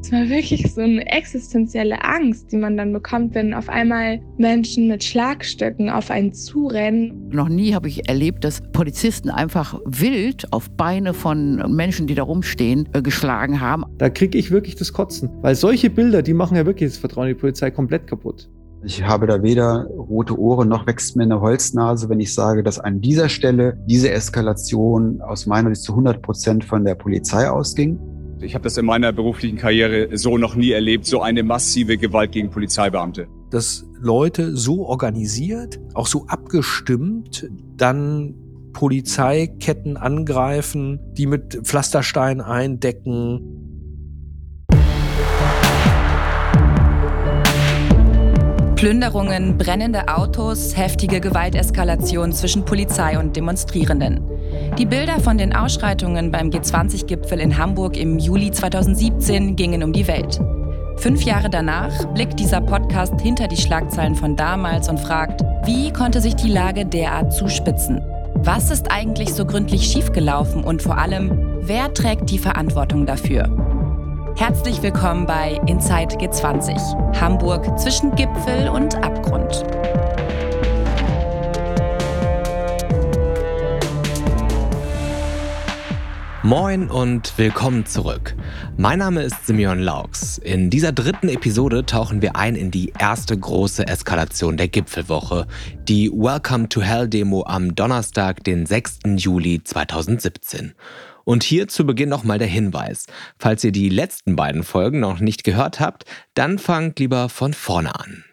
Es war wirklich so eine existenzielle Angst, die man dann bekommt, wenn auf einmal Menschen mit Schlagstöcken auf einen zurennen. Noch nie habe ich erlebt, dass Polizisten einfach wild auf Beine von Menschen, die da rumstehen, äh, geschlagen haben. Da kriege ich wirklich das Kotzen, weil solche Bilder, die machen ja wirklich das Vertrauen in die Polizei komplett kaputt. Ich habe da weder rote Ohren noch wächst mir eine Holznase, wenn ich sage, dass an dieser Stelle diese Eskalation aus meiner Sicht zu 100 Prozent von der Polizei ausging. Ich habe das in meiner beruflichen Karriere so noch nie erlebt, so eine massive Gewalt gegen Polizeibeamte. Dass Leute so organisiert, auch so abgestimmt, dann Polizeiketten angreifen, die mit Pflasterstein eindecken, Plünderungen, brennende Autos, heftige Gewalteskalation zwischen Polizei und Demonstrierenden. Die Bilder von den Ausschreitungen beim G20-Gipfel in Hamburg im Juli 2017 gingen um die Welt. Fünf Jahre danach blickt dieser Podcast hinter die Schlagzeilen von damals und fragt, wie konnte sich die Lage derart zuspitzen? Was ist eigentlich so gründlich schiefgelaufen und vor allem, wer trägt die Verantwortung dafür? Herzlich willkommen bei Inside G20, Hamburg zwischen Gipfel und Abgrund. Moin und willkommen zurück. Mein Name ist Simeon Laux. In dieser dritten Episode tauchen wir ein in die erste große Eskalation der Gipfelwoche, die Welcome to Hell Demo am Donnerstag, den 6. Juli 2017. Und hier zu Beginn nochmal der Hinweis. Falls ihr die letzten beiden Folgen noch nicht gehört habt, dann fangt lieber von vorne an.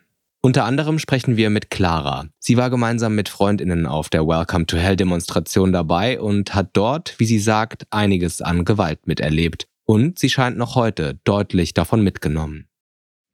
Unter anderem sprechen wir mit Clara. Sie war gemeinsam mit Freundinnen auf der Welcome to Hell Demonstration dabei und hat dort, wie sie sagt, einiges an Gewalt miterlebt. Und sie scheint noch heute deutlich davon mitgenommen.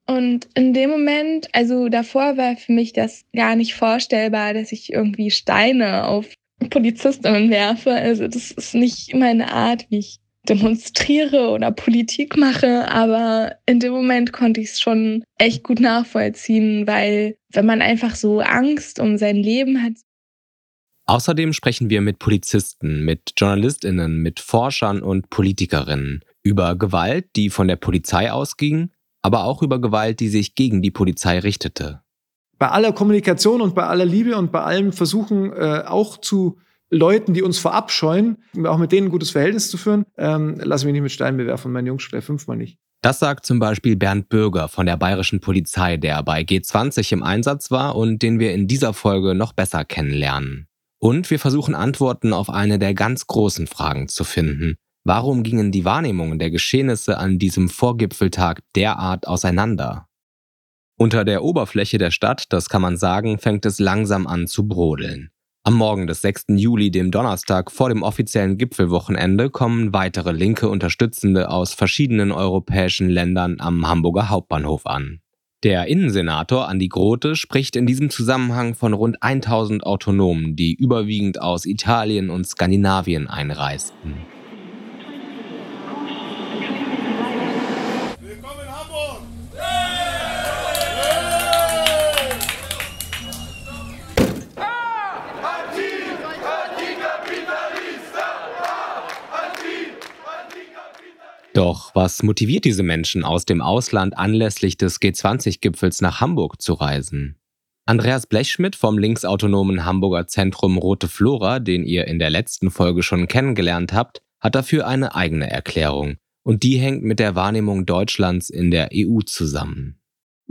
Und in dem Moment, also davor war für mich das gar nicht vorstellbar, dass ich irgendwie Steine auf Polizistinnen werfe. Also das ist nicht meine Art, wie ich demonstriere oder Politik mache, aber in dem Moment konnte ich es schon echt gut nachvollziehen, weil wenn man einfach so Angst um sein Leben hat. Außerdem sprechen wir mit Polizisten, mit Journalistinnen, mit Forschern und Politikerinnen über Gewalt, die von der Polizei ausging, aber auch über Gewalt, die sich gegen die Polizei richtete bei aller Kommunikation und bei aller Liebe und bei allem Versuchen äh, auch zu Leuten, die uns verabscheuen, auch mit denen ein gutes Verhältnis zu führen, ähm, lasse mich nicht mit Steinen bewerfen, mein Jungs fünfmal nicht. Das sagt zum Beispiel Bernd Bürger von der bayerischen Polizei, der bei G20 im Einsatz war und den wir in dieser Folge noch besser kennenlernen. Und wir versuchen Antworten auf eine der ganz großen Fragen zu finden. Warum gingen die Wahrnehmungen der Geschehnisse an diesem Vorgipfeltag derart auseinander? Unter der Oberfläche der Stadt, das kann man sagen, fängt es langsam an zu brodeln. Am Morgen des 6. Juli, dem Donnerstag vor dem offiziellen Gipfelwochenende, kommen weitere linke Unterstützende aus verschiedenen europäischen Ländern am Hamburger Hauptbahnhof an. Der Innensenator Andi Grote spricht in diesem Zusammenhang von rund 1000 Autonomen, die überwiegend aus Italien und Skandinavien einreisten. Doch was motiviert diese Menschen aus dem Ausland anlässlich des G20-Gipfels nach Hamburg zu reisen? Andreas Blechschmidt vom linksautonomen Hamburger Zentrum Rote Flora, den ihr in der letzten Folge schon kennengelernt habt, hat dafür eine eigene Erklärung. Und die hängt mit der Wahrnehmung Deutschlands in der EU zusammen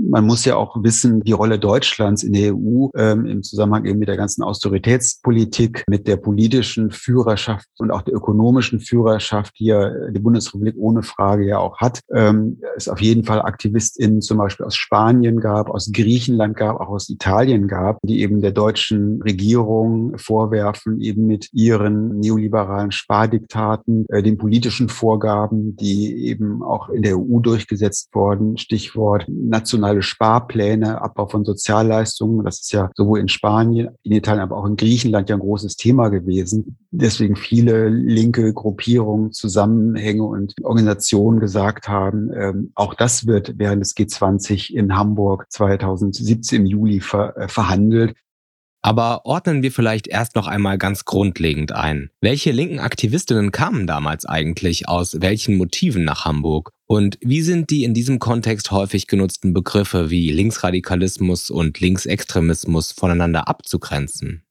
man muss ja auch wissen, die Rolle Deutschlands in der EU ähm, im Zusammenhang eben mit der ganzen Austeritätspolitik, mit der politischen Führerschaft und auch der ökonomischen Führerschaft, die ja die Bundesrepublik ohne Frage ja auch hat, ähm, es auf jeden Fall AktivistInnen zum Beispiel aus Spanien gab, aus Griechenland gab, auch aus Italien gab, die eben der deutschen Regierung vorwerfen, eben mit ihren neoliberalen Spardiktaten, äh, den politischen Vorgaben, die eben auch in der EU durchgesetzt wurden, Stichwort national nationale Sparpläne, Abbau von Sozialleistungen. Das ist ja sowohl in Spanien, in Italien, aber auch in Griechenland ja ein großes Thema gewesen. Deswegen viele linke Gruppierungen, Zusammenhänge und Organisationen gesagt haben, ähm, auch das wird während des G20 in Hamburg 2017 im Juli ver, äh, verhandelt. Aber ordnen wir vielleicht erst noch einmal ganz grundlegend ein. Welche linken Aktivistinnen kamen damals eigentlich aus welchen Motiven nach Hamburg? Und wie sind die in diesem Kontext häufig genutzten Begriffe wie Linksradikalismus und Linksextremismus voneinander abzugrenzen?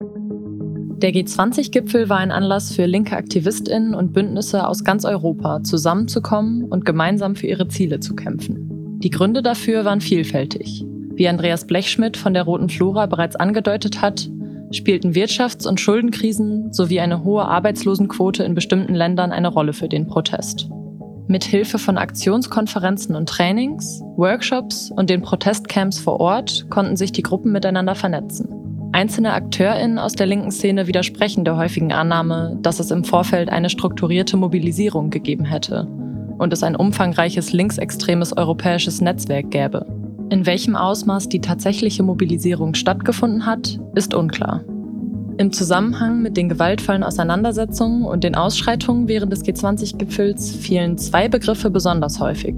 Der G20-Gipfel war ein Anlass für linke Aktivistinnen und Bündnisse aus ganz Europa, zusammenzukommen und gemeinsam für ihre Ziele zu kämpfen. Die Gründe dafür waren vielfältig. Wie Andreas Blechschmidt von der Roten Flora bereits angedeutet hat, spielten Wirtschafts- und Schuldenkrisen sowie eine hohe Arbeitslosenquote in bestimmten Ländern eine Rolle für den Protest. Mit Hilfe von Aktionskonferenzen und Trainings, Workshops und den Protestcamps vor Ort konnten sich die Gruppen miteinander vernetzen. Einzelne AkteurInnen aus der linken Szene widersprechen der häufigen Annahme, dass es im Vorfeld eine strukturierte Mobilisierung gegeben hätte und es ein umfangreiches linksextremes europäisches Netzwerk gäbe. In welchem Ausmaß die tatsächliche Mobilisierung stattgefunden hat, ist unklar. Im Zusammenhang mit den gewaltvollen Auseinandersetzungen und den Ausschreitungen während des G20-Gipfels fielen zwei Begriffe besonders häufig.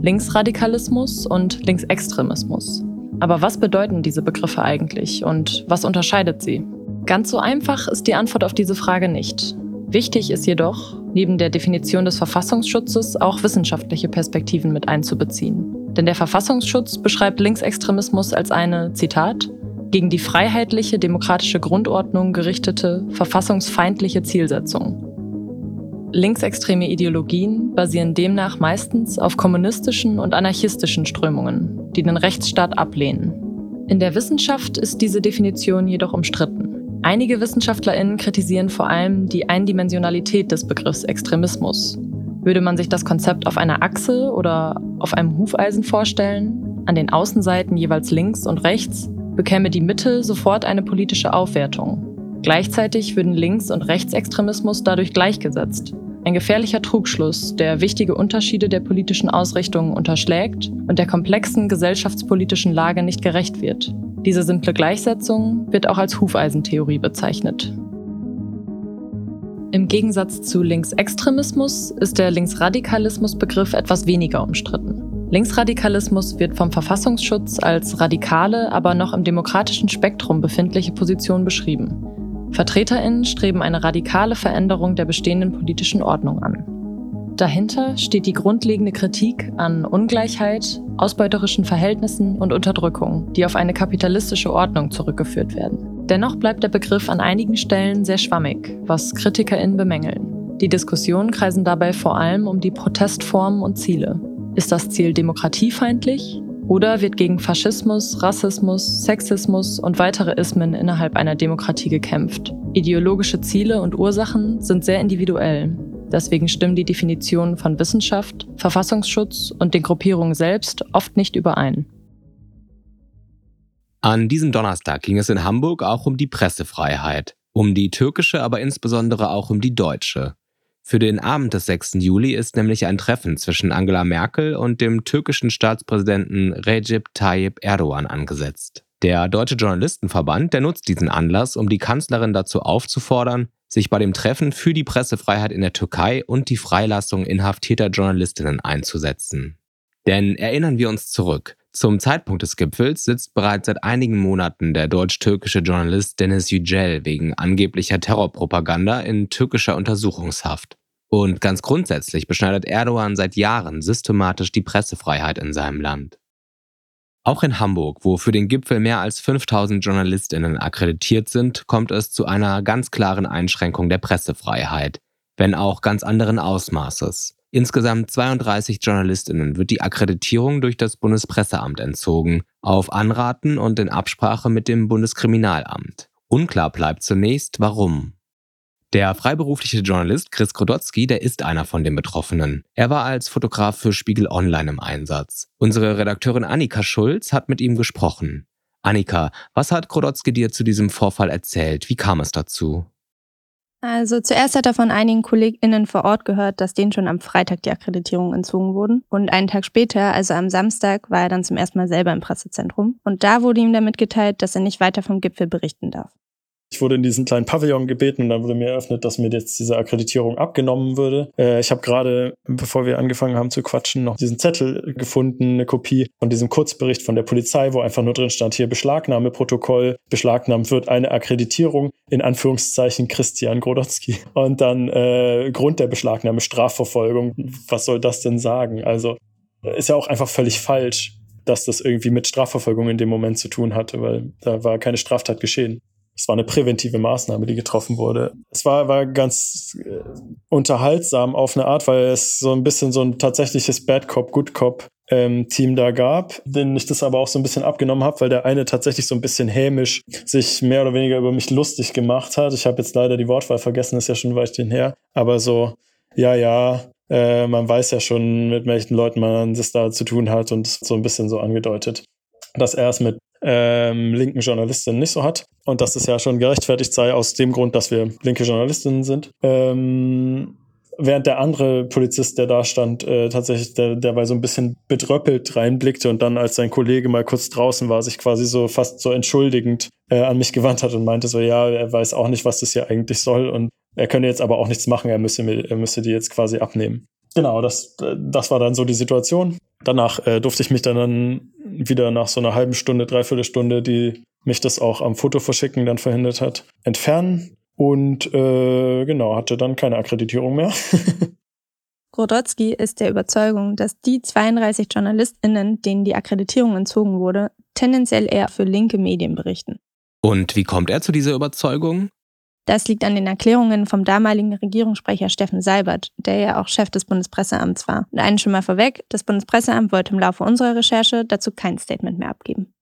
Linksradikalismus und Linksextremismus. Aber was bedeuten diese Begriffe eigentlich und was unterscheidet sie? Ganz so einfach ist die Antwort auf diese Frage nicht. Wichtig ist jedoch, neben der Definition des Verfassungsschutzes auch wissenschaftliche Perspektiven mit einzubeziehen. Denn der Verfassungsschutz beschreibt Linksextremismus als eine, Zitat, gegen die freiheitliche demokratische Grundordnung gerichtete, verfassungsfeindliche Zielsetzung. Linksextreme Ideologien basieren demnach meistens auf kommunistischen und anarchistischen Strömungen, die den Rechtsstaat ablehnen. In der Wissenschaft ist diese Definition jedoch umstritten. Einige Wissenschaftlerinnen kritisieren vor allem die Eindimensionalität des Begriffs Extremismus würde man sich das Konzept auf einer Achse oder auf einem Hufeisen vorstellen, an den Außenseiten jeweils links und rechts, bekäme die Mitte sofort eine politische Aufwertung. Gleichzeitig würden Links- und Rechtsextremismus dadurch gleichgesetzt. Ein gefährlicher Trugschluss, der wichtige Unterschiede der politischen Ausrichtungen unterschlägt und der komplexen gesellschaftspolitischen Lage nicht gerecht wird. Diese simple Gleichsetzung wird auch als Hufeisentheorie bezeichnet. Im Gegensatz zu Linksextremismus ist der Linksradikalismus-Begriff etwas weniger umstritten. Linksradikalismus wird vom Verfassungsschutz als radikale, aber noch im demokratischen Spektrum befindliche Position beschrieben. VertreterInnen streben eine radikale Veränderung der bestehenden politischen Ordnung an. Dahinter steht die grundlegende Kritik an Ungleichheit, ausbeuterischen Verhältnissen und Unterdrückung, die auf eine kapitalistische Ordnung zurückgeführt werden. Dennoch bleibt der Begriff an einigen Stellen sehr schwammig, was KritikerInnen bemängeln. Die Diskussionen kreisen dabei vor allem um die Protestformen und Ziele. Ist das Ziel demokratiefeindlich? Oder wird gegen Faschismus, Rassismus, Sexismus und weitere Ismen innerhalb einer Demokratie gekämpft? Ideologische Ziele und Ursachen sind sehr individuell. Deswegen stimmen die Definitionen von Wissenschaft, Verfassungsschutz und den Gruppierungen selbst oft nicht überein. An diesem Donnerstag ging es in Hamburg auch um die Pressefreiheit, um die türkische, aber insbesondere auch um die deutsche. Für den Abend des 6. Juli ist nämlich ein Treffen zwischen Angela Merkel und dem türkischen Staatspräsidenten Recep Tayyip Erdogan angesetzt. Der Deutsche Journalistenverband, der nutzt diesen Anlass, um die Kanzlerin dazu aufzufordern, sich bei dem Treffen für die Pressefreiheit in der Türkei und die Freilassung inhaftierter Journalistinnen einzusetzen. Denn erinnern wir uns zurück. Zum Zeitpunkt des Gipfels sitzt bereits seit einigen Monaten der deutsch-türkische Journalist Dennis Yücel wegen angeblicher Terrorpropaganda in türkischer Untersuchungshaft. Und ganz grundsätzlich beschneidet Erdogan seit Jahren systematisch die Pressefreiheit in seinem Land. Auch in Hamburg, wo für den Gipfel mehr als 5000 Journalistinnen akkreditiert sind, kommt es zu einer ganz klaren Einschränkung der Pressefreiheit, wenn auch ganz anderen Ausmaßes. Insgesamt 32 Journalistinnen wird die Akkreditierung durch das Bundespresseamt entzogen, auf Anraten und in Absprache mit dem Bundeskriminalamt. Unklar bleibt zunächst, warum. Der freiberufliche Journalist Chris Krodotzky, der ist einer von den Betroffenen. Er war als Fotograf für Spiegel Online im Einsatz. Unsere Redakteurin Annika Schulz hat mit ihm gesprochen. Annika, was hat Krodotzky dir zu diesem Vorfall erzählt? Wie kam es dazu? Also zuerst hat er von einigen KollegInnen vor Ort gehört, dass denen schon am Freitag die Akkreditierung entzogen wurden. Und einen Tag später, also am Samstag, war er dann zum ersten Mal selber im Pressezentrum. Und da wurde ihm dann mitgeteilt, dass er nicht weiter vom Gipfel berichten darf. Ich wurde in diesen kleinen Pavillon gebeten und dann wurde mir eröffnet, dass mir jetzt diese Akkreditierung abgenommen würde. Äh, ich habe gerade, bevor wir angefangen haben zu quatschen, noch diesen Zettel gefunden, eine Kopie von diesem Kurzbericht von der Polizei, wo einfach nur drin stand, hier Beschlagnahmeprotokoll, beschlagnahmt wird eine Akkreditierung, in Anführungszeichen Christian Grodotzky. Und dann äh, Grund der Beschlagnahme Strafverfolgung. Was soll das denn sagen? Also ist ja auch einfach völlig falsch dass das irgendwie mit Strafverfolgung in dem Moment zu tun hatte, weil da war keine Straftat geschehen. Es war eine präventive Maßnahme, die getroffen wurde. Es war, war ganz äh, unterhaltsam auf eine Art, weil es so ein bisschen so ein tatsächliches Bad Cop, Good Cop ähm, Team da gab, den ich das aber auch so ein bisschen abgenommen habe, weil der eine tatsächlich so ein bisschen hämisch sich mehr oder weniger über mich lustig gemacht hat. Ich habe jetzt leider die Wortwahl vergessen, ist ja schon weit her, aber so, ja, ja, äh, man weiß ja schon, mit welchen Leuten man es da zu tun hat und so ein bisschen so angedeutet, dass er es mit ähm, linken Journalistinnen nicht so hat und dass es ja schon gerechtfertigt sei aus dem Grund, dass wir linke Journalistinnen sind. Ähm, während der andere Polizist, der da stand, äh, tatsächlich der, der bei so ein bisschen bedröppelt reinblickte und dann, als sein Kollege mal kurz draußen war, sich quasi so fast so entschuldigend äh, an mich gewandt hat und meinte so, ja, er weiß auch nicht, was das hier eigentlich soll und er könne jetzt aber auch nichts machen, er müsse, er müsse die jetzt quasi abnehmen. Genau, das, das war dann so die Situation. Danach äh, durfte ich mich dann, wieder nach so einer halben Stunde, dreiviertel Stunde, die mich das auch am Foto verschicken dann verhindert hat, entfernen und äh, genau, hatte dann keine Akkreditierung mehr. Grodotzky ist der Überzeugung, dass die 32 JournalistInnen, denen die Akkreditierung entzogen wurde, tendenziell eher für linke Medien berichten. Und wie kommt er zu dieser Überzeugung? Das liegt an den Erklärungen vom damaligen Regierungssprecher Steffen Seibert, der ja auch Chef des Bundespresseamts war. Und einen schon mal vorweg, das Bundespresseamt wollte im Laufe unserer Recherche dazu kein Statement mehr abgeben.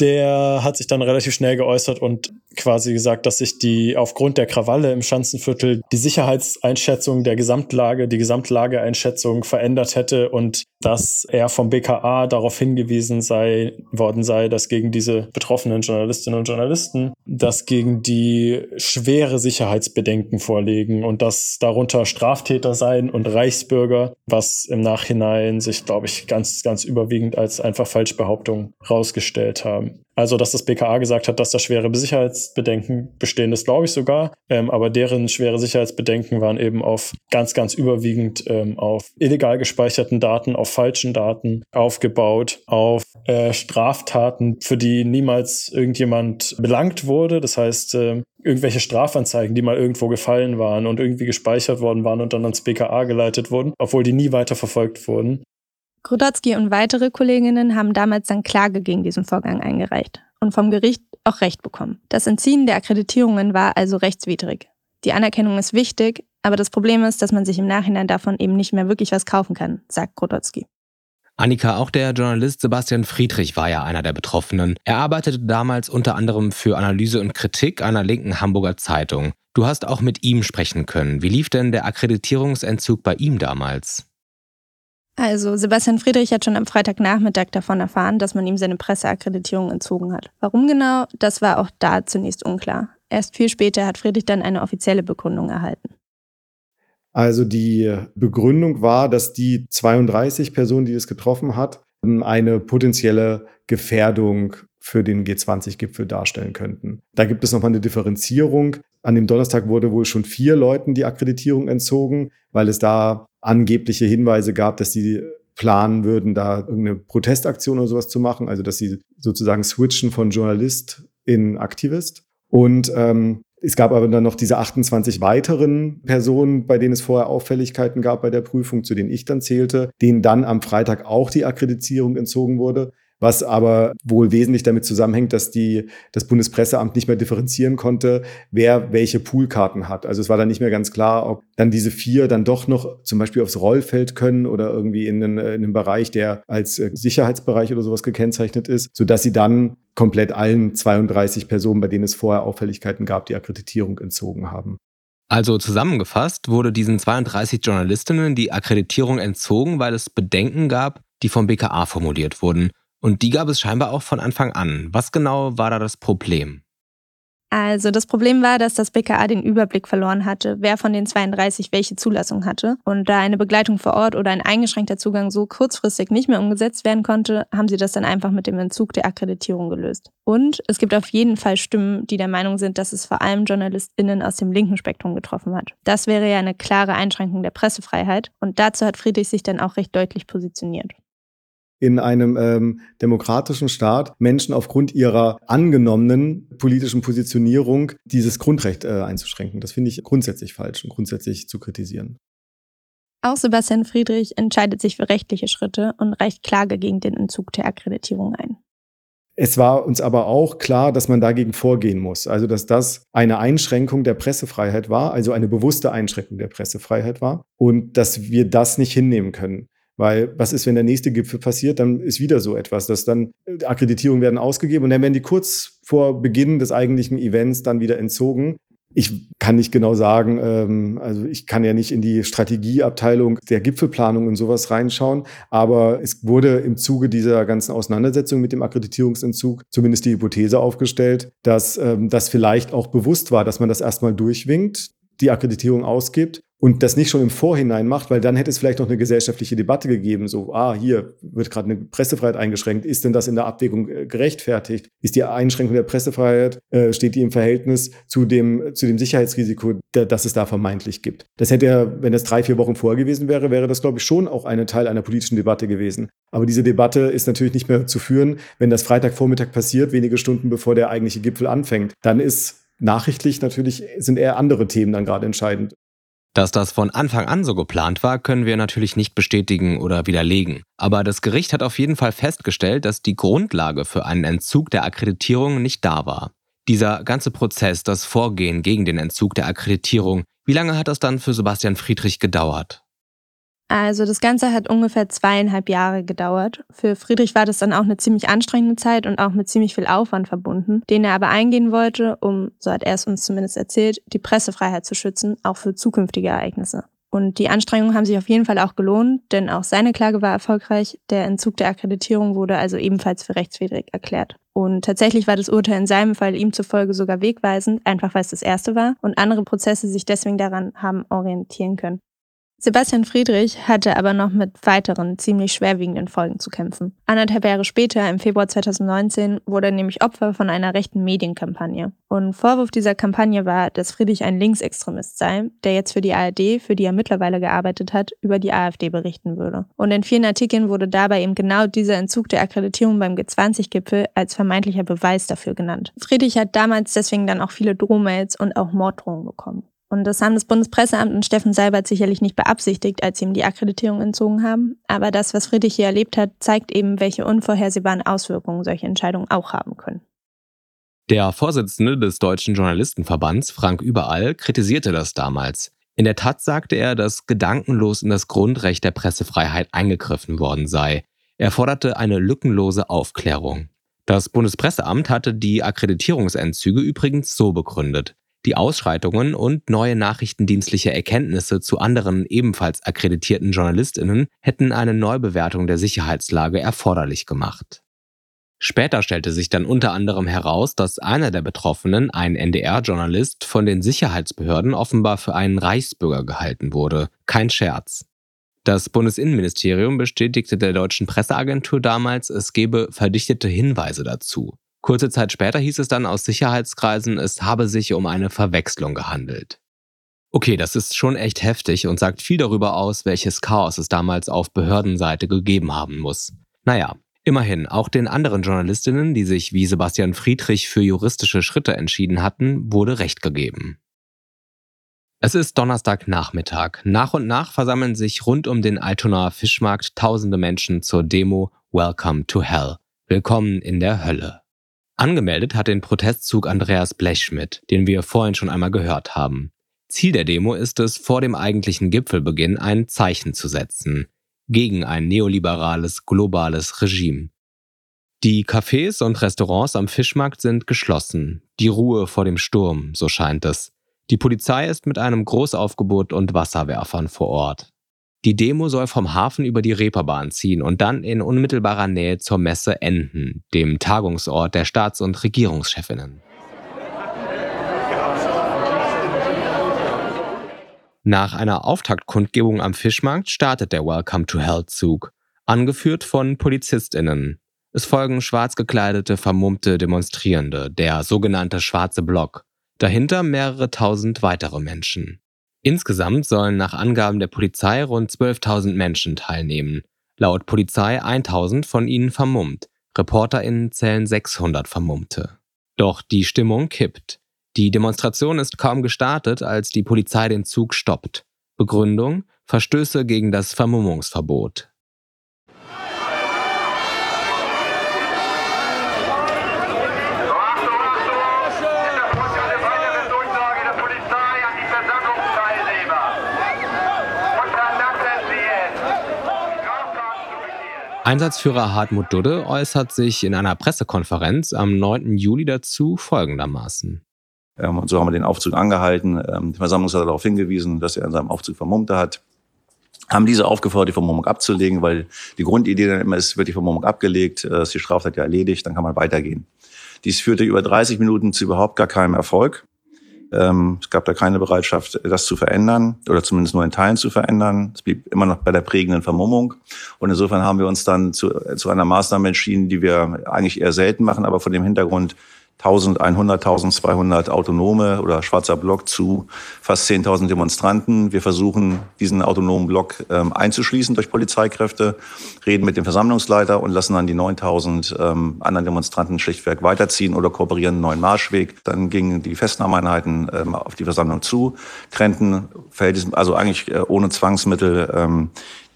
Der hat sich dann relativ schnell geäußert und quasi gesagt, dass sich die aufgrund der Krawalle im Schanzenviertel die Sicherheitseinschätzung der Gesamtlage, die Gesamtlageeinschätzung verändert hätte und dass er vom BKA darauf hingewiesen sei, worden sei, dass gegen diese betroffenen Journalistinnen und Journalisten, dass gegen die schwere Sicherheitsbedenken vorliegen und dass darunter Straftäter seien und Reichsbürger, was im Nachhinein sich, glaube ich, ganz, ganz überwiegend als einfach Falschbehauptung rausgestellt haben. Also, dass das BKA gesagt hat, dass da schwere Sicherheitsbedenken bestehen, das glaube ich sogar. Ähm, aber deren schwere Sicherheitsbedenken waren eben auf ganz, ganz überwiegend ähm, auf illegal gespeicherten Daten, auf falschen Daten aufgebaut, auf äh, Straftaten, für die niemals irgendjemand belangt wurde. Das heißt, äh, irgendwelche Strafanzeigen, die mal irgendwo gefallen waren und irgendwie gespeichert worden waren und dann ans BKA geleitet wurden, obwohl die nie weiter verfolgt wurden. Grudotzky und weitere Kolleginnen haben damals dann Klage gegen diesen Vorgang eingereicht und vom Gericht auch Recht bekommen. Das Entziehen der Akkreditierungen war also rechtswidrig. Die Anerkennung ist wichtig, aber das Problem ist, dass man sich im Nachhinein davon eben nicht mehr wirklich was kaufen kann, sagt Grudotzky. Annika, auch der Journalist Sebastian Friedrich war ja einer der Betroffenen. Er arbeitete damals unter anderem für Analyse und Kritik einer linken Hamburger Zeitung. Du hast auch mit ihm sprechen können. Wie lief denn der Akkreditierungsentzug bei ihm damals? Also Sebastian Friedrich hat schon am Freitagnachmittag davon erfahren, dass man ihm seine Presseakkreditierung entzogen hat. Warum genau, das war auch da zunächst unklar. Erst viel später hat Friedrich dann eine offizielle Begründung erhalten. Also die Begründung war, dass die 32 Personen, die es getroffen hat, eine potenzielle Gefährdung für den G20-Gipfel darstellen könnten. Da gibt es nochmal eine Differenzierung. An dem Donnerstag wurde wohl schon vier Leuten die Akkreditierung entzogen, weil es da angebliche Hinweise gab, dass sie planen würden, da irgendeine Protestaktion oder sowas zu machen, also dass sie sozusagen switchen von Journalist in Aktivist. Und ähm, es gab aber dann noch diese 28 weiteren Personen, bei denen es vorher Auffälligkeiten gab bei der Prüfung, zu denen ich dann zählte, denen dann am Freitag auch die Akkreditierung entzogen wurde was aber wohl wesentlich damit zusammenhängt, dass die, das Bundespresseamt nicht mehr differenzieren konnte, wer welche Poolkarten hat. Also es war dann nicht mehr ganz klar, ob dann diese vier dann doch noch zum Beispiel aufs Rollfeld können oder irgendwie in einen, in einen Bereich, der als äh, Sicherheitsbereich oder sowas gekennzeichnet ist, sodass sie dann komplett allen 32 Personen, bei denen es vorher Auffälligkeiten gab, die Akkreditierung entzogen haben. Also zusammengefasst wurde diesen 32 Journalistinnen die Akkreditierung entzogen, weil es Bedenken gab, die vom BKA formuliert wurden. Und die gab es scheinbar auch von Anfang an. Was genau war da das Problem? Also das Problem war, dass das BKA den Überblick verloren hatte, wer von den 32 welche Zulassung hatte. Und da eine Begleitung vor Ort oder ein eingeschränkter Zugang so kurzfristig nicht mehr umgesetzt werden konnte, haben sie das dann einfach mit dem Entzug der Akkreditierung gelöst. Und es gibt auf jeden Fall Stimmen, die der Meinung sind, dass es vor allem JournalistInnen aus dem linken Spektrum getroffen hat. Das wäre ja eine klare Einschränkung der Pressefreiheit. Und dazu hat Friedrich sich dann auch recht deutlich positioniert in einem ähm, demokratischen Staat Menschen aufgrund ihrer angenommenen politischen Positionierung dieses Grundrecht äh, einzuschränken. Das finde ich grundsätzlich falsch und grundsätzlich zu kritisieren. Auch Sebastian Friedrich entscheidet sich für rechtliche Schritte und reicht Klage gegen den Entzug der Akkreditierung ein. Es war uns aber auch klar, dass man dagegen vorgehen muss. Also, dass das eine Einschränkung der Pressefreiheit war, also eine bewusste Einschränkung der Pressefreiheit war und dass wir das nicht hinnehmen können. Weil was ist, wenn der nächste Gipfel passiert, dann ist wieder so etwas, dass dann äh, Akkreditierungen werden ausgegeben und dann werden die kurz vor Beginn des eigentlichen Events dann wieder entzogen. Ich kann nicht genau sagen, ähm, also ich kann ja nicht in die Strategieabteilung der Gipfelplanung und sowas reinschauen, aber es wurde im Zuge dieser ganzen Auseinandersetzung mit dem Akkreditierungsentzug zumindest die Hypothese aufgestellt, dass ähm, das vielleicht auch bewusst war, dass man das erstmal durchwinkt, die Akkreditierung ausgibt und das nicht schon im Vorhinein macht, weil dann hätte es vielleicht noch eine gesellschaftliche Debatte gegeben, so, ah, hier wird gerade eine Pressefreiheit eingeschränkt, ist denn das in der Abwägung äh, gerechtfertigt? Ist die Einschränkung der Pressefreiheit, äh, steht die im Verhältnis zu dem, zu dem Sicherheitsrisiko, der, das es da vermeintlich gibt? Das hätte ja, wenn das drei, vier Wochen vorher gewesen wäre, wäre das, glaube ich, schon auch ein Teil einer politischen Debatte gewesen. Aber diese Debatte ist natürlich nicht mehr zu führen, wenn das Freitagvormittag passiert, wenige Stunden bevor der eigentliche Gipfel anfängt. Dann ist nachrichtlich natürlich sind eher andere Themen dann gerade entscheidend. Dass das von Anfang an so geplant war, können wir natürlich nicht bestätigen oder widerlegen. Aber das Gericht hat auf jeden Fall festgestellt, dass die Grundlage für einen Entzug der Akkreditierung nicht da war. Dieser ganze Prozess, das Vorgehen gegen den Entzug der Akkreditierung, wie lange hat das dann für Sebastian Friedrich gedauert? Also das Ganze hat ungefähr zweieinhalb Jahre gedauert. Für Friedrich war das dann auch eine ziemlich anstrengende Zeit und auch mit ziemlich viel Aufwand verbunden, den er aber eingehen wollte, um, so hat er es uns zumindest erzählt, die Pressefreiheit zu schützen, auch für zukünftige Ereignisse. Und die Anstrengungen haben sich auf jeden Fall auch gelohnt, denn auch seine Klage war erfolgreich. Der Entzug der Akkreditierung wurde also ebenfalls für rechtswidrig erklärt. Und tatsächlich war das Urteil in seinem Fall ihm zufolge sogar wegweisend, einfach weil es das erste war und andere Prozesse sich deswegen daran haben orientieren können. Sebastian Friedrich hatte aber noch mit weiteren ziemlich schwerwiegenden Folgen zu kämpfen. Anderthalb Jahre später, im Februar 2019, wurde er nämlich Opfer von einer rechten Medienkampagne. Und Vorwurf dieser Kampagne war, dass Friedrich ein Linksextremist sei, der jetzt für die ARD, für die er mittlerweile gearbeitet hat, über die AfD berichten würde. Und in vielen Artikeln wurde dabei eben genau dieser Entzug der Akkreditierung beim G20-Gipfel als vermeintlicher Beweis dafür genannt. Friedrich hat damals deswegen dann auch viele Drohmails und auch Morddrohungen bekommen. Und das haben das Bundespresseamt und Steffen Seibert sicherlich nicht beabsichtigt, als sie ihm die Akkreditierung entzogen haben. Aber das, was Friedrich hier erlebt hat, zeigt eben, welche unvorhersehbaren Auswirkungen solche Entscheidungen auch haben können. Der Vorsitzende des Deutschen Journalistenverbands, Frank Überall, kritisierte das damals. In der Tat sagte er, dass gedankenlos in das Grundrecht der Pressefreiheit eingegriffen worden sei. Er forderte eine lückenlose Aufklärung. Das Bundespresseamt hatte die Akkreditierungsentzüge übrigens so begründet. Die Ausschreitungen und neue nachrichtendienstliche Erkenntnisse zu anderen ebenfalls akkreditierten Journalistinnen hätten eine Neubewertung der Sicherheitslage erforderlich gemacht. Später stellte sich dann unter anderem heraus, dass einer der Betroffenen, ein NDR-Journalist, von den Sicherheitsbehörden offenbar für einen Reichsbürger gehalten wurde. Kein Scherz. Das Bundesinnenministerium bestätigte der deutschen Presseagentur damals, es gebe verdichtete Hinweise dazu. Kurze Zeit später hieß es dann aus Sicherheitskreisen, es habe sich um eine Verwechslung gehandelt. Okay, das ist schon echt heftig und sagt viel darüber aus, welches Chaos es damals auf Behördenseite gegeben haben muss. Naja, immerhin, auch den anderen Journalistinnen, die sich wie Sebastian Friedrich für juristische Schritte entschieden hatten, wurde Recht gegeben. Es ist Donnerstagnachmittag. Nach und nach versammeln sich rund um den Altonaer Fischmarkt tausende Menschen zur Demo Welcome to Hell. Willkommen in der Hölle. Angemeldet hat den Protestzug Andreas Blechschmidt, den wir vorhin schon einmal gehört haben. Ziel der Demo ist es, vor dem eigentlichen Gipfelbeginn ein Zeichen zu setzen gegen ein neoliberales, globales Regime. Die Cafés und Restaurants am Fischmarkt sind geschlossen. Die Ruhe vor dem Sturm, so scheint es. Die Polizei ist mit einem Großaufgebot und Wasserwerfern vor Ort. Die Demo soll vom Hafen über die Reeperbahn ziehen und dann in unmittelbarer Nähe zur Messe enden, dem Tagungsort der Staats- und Regierungschefinnen. Nach einer Auftaktkundgebung am Fischmarkt startet der Welcome to Hell Zug, angeführt von PolizistInnen. Es folgen schwarz gekleidete, vermummte Demonstrierende, der sogenannte schwarze Block. Dahinter mehrere tausend weitere Menschen. Insgesamt sollen nach Angaben der Polizei rund 12.000 Menschen teilnehmen. Laut Polizei 1.000 von ihnen vermummt. ReporterInnen zählen 600 Vermummte. Doch die Stimmung kippt. Die Demonstration ist kaum gestartet, als die Polizei den Zug stoppt. Begründung: Verstöße gegen das Vermummungsverbot. Einsatzführer Hartmut Dudde äußert sich in einer Pressekonferenz am 9. Juli dazu folgendermaßen. Ähm, und so haben wir den Aufzug angehalten. Ähm, die Versammlungsleiter darauf hingewiesen, dass er in seinem Aufzug Vermummte hat. Haben diese aufgefordert, die Vermummung abzulegen, weil die Grundidee dann immer ist, wird die Vermummung abgelegt, äh, ist die Straftat ja erledigt, dann kann man weitergehen. Dies führte über 30 Minuten zu überhaupt gar keinem Erfolg. Ähm, es gab da keine Bereitschaft, das zu verändern oder zumindest nur in Teilen zu verändern. Es blieb immer noch bei der prägenden Vermummung. Und insofern haben wir uns dann zu, zu einer Maßnahme entschieden, die wir eigentlich eher selten machen, aber vor dem Hintergrund 1100, 1200 Autonome oder schwarzer Block zu fast 10.000 Demonstranten. Wir versuchen, diesen autonomen Block ähm, einzuschließen durch Polizeikräfte, reden mit dem Versammlungsleiter und lassen dann die 9.000 ähm, anderen Demonstranten schlichtweg weiterziehen oder kooperieren einen neuen Marschweg. Dann gingen die Festnahmeeinheiten ähm, auf die Versammlung zu, trennten also eigentlich äh, ohne Zwangsmittel ähm,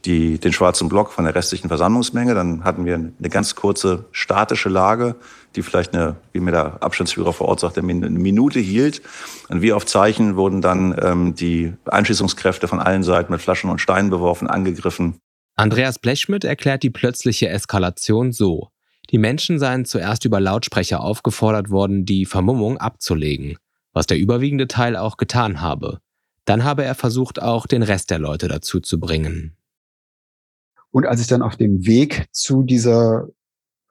die, den schwarzen Block von der restlichen Versammlungsmenge. Dann hatten wir eine ganz kurze statische Lage, die vielleicht eine, wie mir der Abstandsführer vor Ort sagte, eine Minute hielt. Und wie auf Zeichen wurden dann ähm, die Einschießungskräfte von allen Seiten mit Flaschen und Steinen beworfen, angegriffen. Andreas Blechschmidt erklärt die plötzliche Eskalation so. Die Menschen seien zuerst über Lautsprecher aufgefordert worden, die Vermummung abzulegen, was der überwiegende Teil auch getan habe. Dann habe er versucht, auch den Rest der Leute dazu zu bringen. Und als ich dann auf dem Weg zu dieser